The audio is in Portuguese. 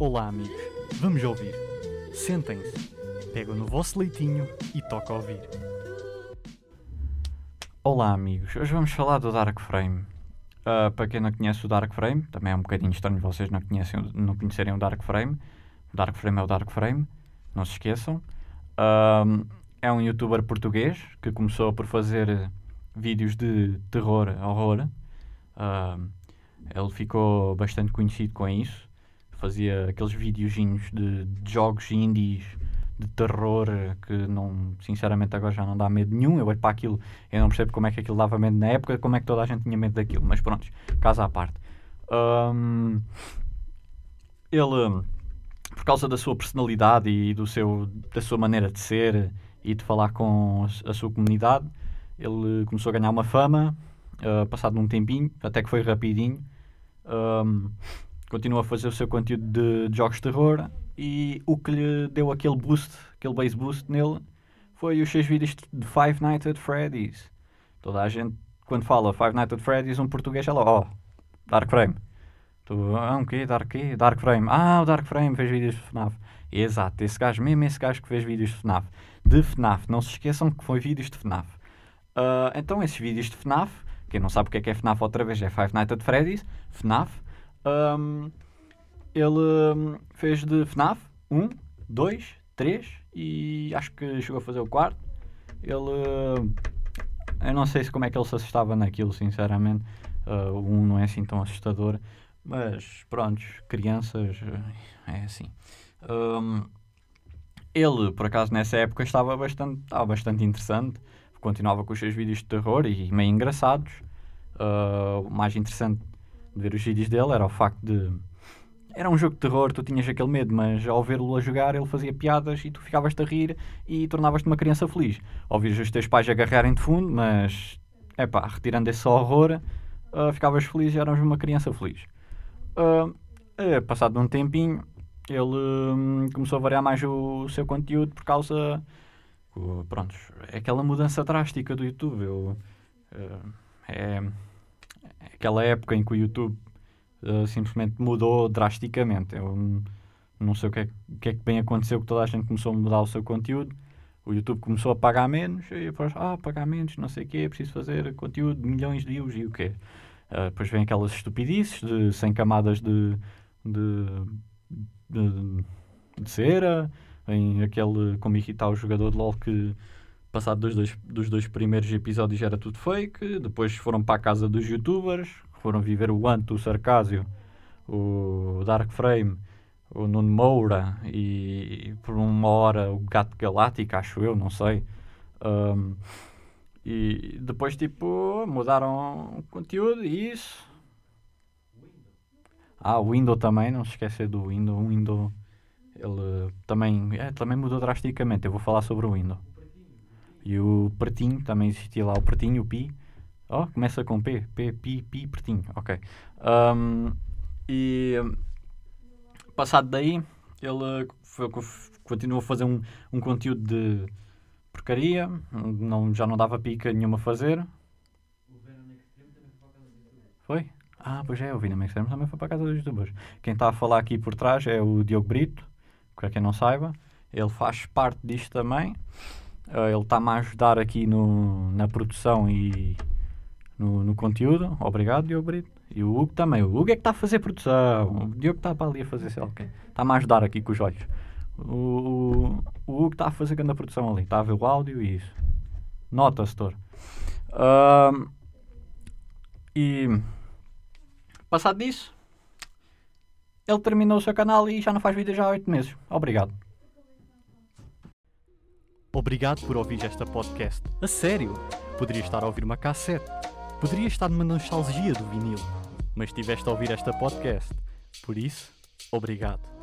Olá, amigos. Vamos ouvir. Sentem-se, pegam no vosso leitinho e toca ouvir. Olá, amigos. Hoje vamos falar do Dark Frame. Uh, para quem não conhece o Dark Frame, também é um bocadinho estranho vocês não, conhecem, não conhecerem o Dark Frame. O Dark Frame é o Dark Frame, não se esqueçam. Uh, é um youtuber português que começou por fazer vídeos de terror, horror. Uh, ele ficou bastante conhecido com isso fazia aqueles videozinhos de, de, jogos indies de terror que não, sinceramente agora já não dá medo nenhum. Eu olho para aquilo, eu não percebo como é que aquilo dava medo na época, como é que toda a gente tinha medo daquilo, mas pronto, caso à parte. Um, ele, por causa da sua personalidade e do seu, da sua maneira de ser e de falar com a, sua comunidade, ele começou a ganhar uma fama, uh, passado um tempinho, até que foi rapidinho. Um, continua a fazer o seu conteúdo de, de, jogos de terror e o que lhe deu aquele boost, aquele base boost nele, foi os seus vídeos de Five Nights at Freddy's. Toda a gente, quando fala Five Nights at Freddy's, um português é lá, ó, oh, Dark Frame. Tu, ah, um quê? Dark quê? Dark Frame. Ah, o Dark Frame fez vídeos de FNAF. Exato, esse gajo, mesmo esse gajo que fez vídeos de FNAF. De FNAF, não se esqueçam que foi vídeos de FNAF. Uh, então, esses vídeos de FNAF, quem não sabe o que é que é FNAF outra vez, é Five Nights at Freddy's, FNAF, um, ele fez de FNAF 1, 2, 3 e acho que chegou a fazer o quarto. Ele. Eu não sei se como é que ele se assustava naquilo, sinceramente. Uh, o 1 não é assim tão assustador. Mas pronto, crianças é assim. Um, ele, por acaso, nessa época estava bastante, estava bastante interessante. Continuava com os seus vídeos de terror e meio engraçados. Uh, o mais interessante de ver os vídeos dele era o facto de. Era um jogo de terror, tu tinhas aquele medo, mas ao vê-lo a jogar ele fazia piadas e tu ficavas-te a rir e tornavas-te uma criança feliz. Ouvias os teus pais agarrarem de fundo, mas é pá, retirando esse horror, uh, ficavas feliz e eras uma criança feliz. Uh, uh, passado um tempinho, ele um, começou a variar mais o, o seu conteúdo por causa. pronto, é aquela mudança drástica do YouTube. Eu, é aquela época em que o YouTube uh, simplesmente mudou drasticamente. Eu não sei o que, é, o que é que bem aconteceu que toda a gente começou a mudar o seu conteúdo. O YouTube começou a pagar menos e depois, ah, pagar menos, não sei o quê, preciso fazer conteúdo de milhões de views e o quê. Uh, depois vem aquelas estupidices de 100 camadas de, de, de, de cera, em aquele como irritar o jogador de LOL que passado dos dois, dos dois primeiros episódios era tudo fake, depois foram para a casa dos youtubers, foram viver o Anto, o Sarcásio, o Dark Frame, o Nuno Moura e, por uma hora o Gato Galáctico, acho eu, não sei. Um, e depois tipo mudaram o conteúdo e isso. Ah, o Windows também, não se esquecer do Windows. O Windows ele também, é, também mudou drasticamente. Eu vou falar sobre o Windows. E o Pretinho, também existia lá o Pretinho, o Pi. Oh, começa com P. P, Pi, Pi, Pretinho. Ok. Um, e passado daí, ele foi, continuou a fazer um, um conteúdo de porcaria. Não, já não dava pica nenhuma a fazer. Foi? Ah, pois é, o Venom Extreme também foi para a casa dos youtubers. Quem está a falar aqui por trás é o Diogo Brito, para quem não saiba. Ele faz parte disto também. Uh, ele está-me a ajudar aqui no, na produção e no, no conteúdo. Obrigado, Diogo Brito. E o Hugo também. O Hugo é que está a fazer produção. O Diogo está para ali a fazer sei lá o Está-me a ajudar aqui com os olhos. O, o, o Hugo está a fazer grande produção ali. Está a ver o áudio e isso. Nota-se, uh, E passado disso, ele terminou o seu canal e já não faz vídeos já há 8 meses. Obrigado. Obrigado por ouvir esta podcast. A sério! Poderia estar a ouvir uma cassete. Poderia estar numa nostalgia do vinil. Mas estiveste a ouvir esta podcast. Por isso, obrigado.